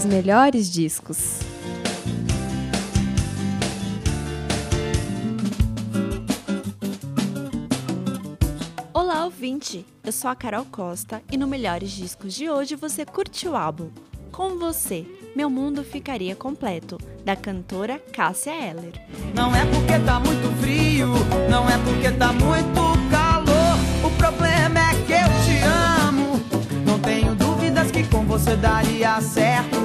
Os melhores discos. Olá, ouvinte! Eu sou a Carol Costa e no Melhores Discos de hoje você curte o álbum Com Você, Meu Mundo Ficaria Completo, da cantora Cássia Eller. Não é porque tá muito frio, não é porque tá muito calor. O problema é que eu te amo. Não tenho dúvidas que com você daria certo.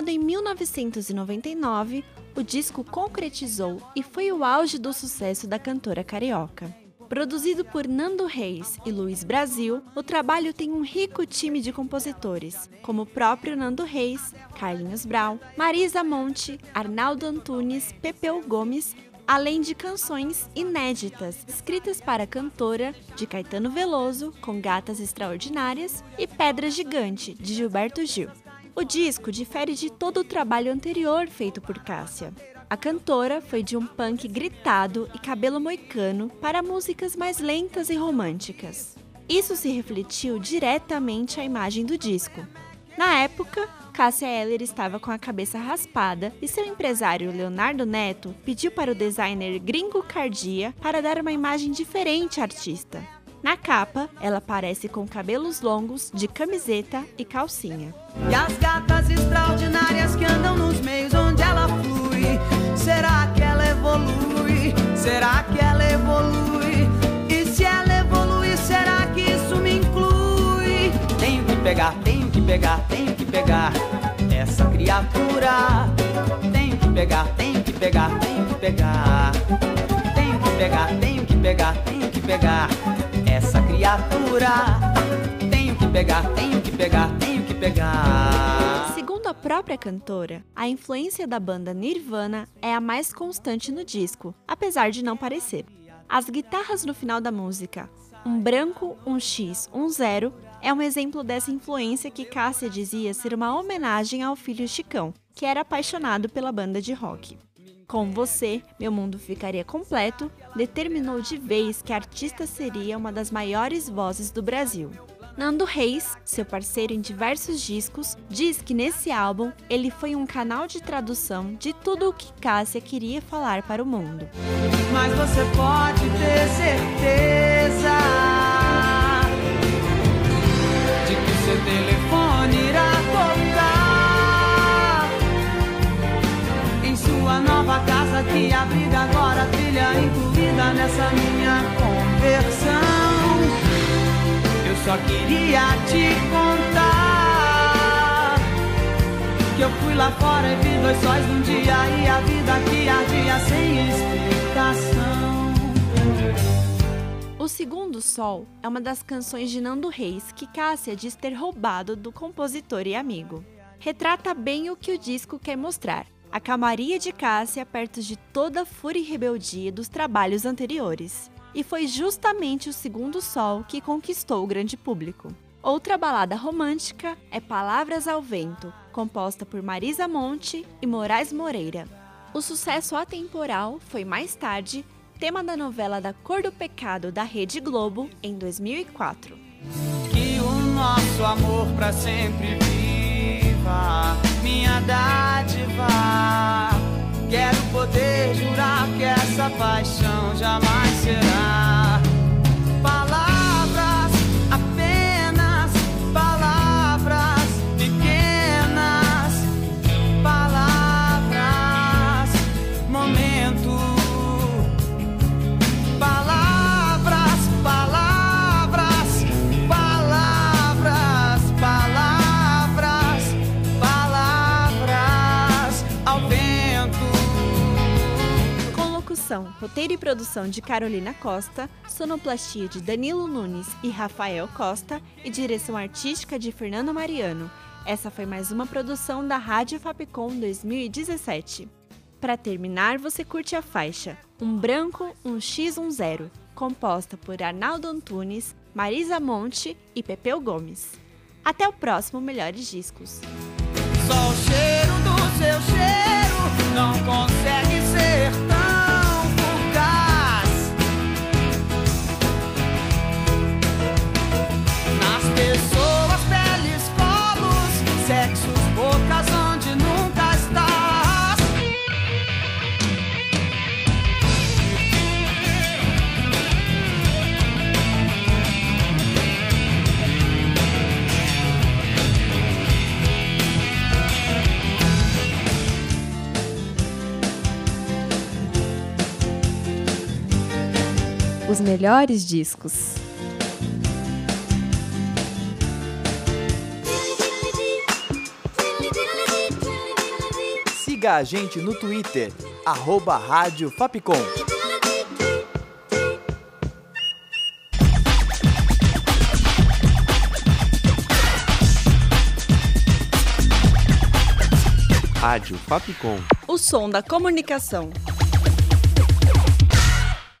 Lançado em 1999, o disco concretizou e foi o auge do sucesso da cantora carioca. Produzido por Nando Reis e Luiz Brasil, o trabalho tem um rico time de compositores, como o próprio Nando Reis, Carlinhos Brau, Marisa Monte, Arnaldo Antunes, Pepeu Gomes, além de canções inéditas escritas para a cantora de Caetano Veloso, com Gatas Extraordinárias, e Pedra Gigante, de Gilberto Gil. O disco difere de todo o trabalho anterior feito por Cássia. A cantora foi de um punk gritado e cabelo moicano para músicas mais lentas e românticas. Isso se refletiu diretamente à imagem do disco. Na época, Cássia Eller estava com a cabeça raspada e seu empresário Leonardo Neto pediu para o designer Gringo Cardia para dar uma imagem diferente à artista. Na capa, ela aparece com cabelos longos, de camiseta e calcinha. E as gatas extraordinárias que andam nos meios onde ela flui. Será que ela evolui? Será que ela evolui? E se ela evolui, será que isso me inclui? Tenho que pegar, tenho que pegar, tenho que pegar essa criatura. Tenho que pegar, tenho que pegar, tenho que pegar. Tenho que pegar, tenho que pegar, tenho que pegar Tenho que pegar, tenho que pegar, tenho que pegar. Segundo a própria cantora, a influência da banda Nirvana é a mais constante no disco, apesar de não parecer. As guitarras no final da música, um branco, um X, um zero, é um exemplo dessa influência que Cássia dizia ser uma homenagem ao filho Chicão, que era apaixonado pela banda de rock. Com você, meu mundo ficaria completo, determinou de vez que a artista seria uma das maiores vozes do Brasil. Nando Reis, seu parceiro em diversos discos, diz que nesse álbum ele foi um canal de tradução de tudo o que Cássia queria falar para o mundo. Mas você pode ter certeza nessa minha conversão. Eu só queria te contar que eu fui lá fora e vi dois sóis num dia e a vida que ardia sem explicação. O Segundo Sol é uma das canções de Nando Reis que Cássia diz ter roubado do compositor e amigo. Retrata bem o que o disco quer mostrar, a calmaria de Cássia perto de toda a fúria e rebeldia dos trabalhos anteriores. E foi justamente o Segundo Sol que conquistou o grande público. Outra balada romântica é Palavras ao Vento, composta por Marisa Monte e Moraes Moreira. O sucesso atemporal foi mais tarde tema da novela Da Cor do Pecado da Rede Globo em 2004. Que o nosso amor pra sempre viva, minha dádiva. if I. roteiro e produção de Carolina Costa, sonoplastia de Danilo Nunes e Rafael Costa e direção artística de Fernando Mariano. Essa foi mais uma produção da Rádio Fapcom 2017. Para terminar, você curte a faixa Um Branco, um X, um Zero, composta por Arnaldo Antunes, Marisa Monte e Pepeu Gomes. Até o próximo Melhores Discos. Só o cheiro do seu cheiro não consegue Os melhores discos. Siga a gente no Twitter, arroba Rádio Fapcom. Rádio Fapcom. O som da comunicação.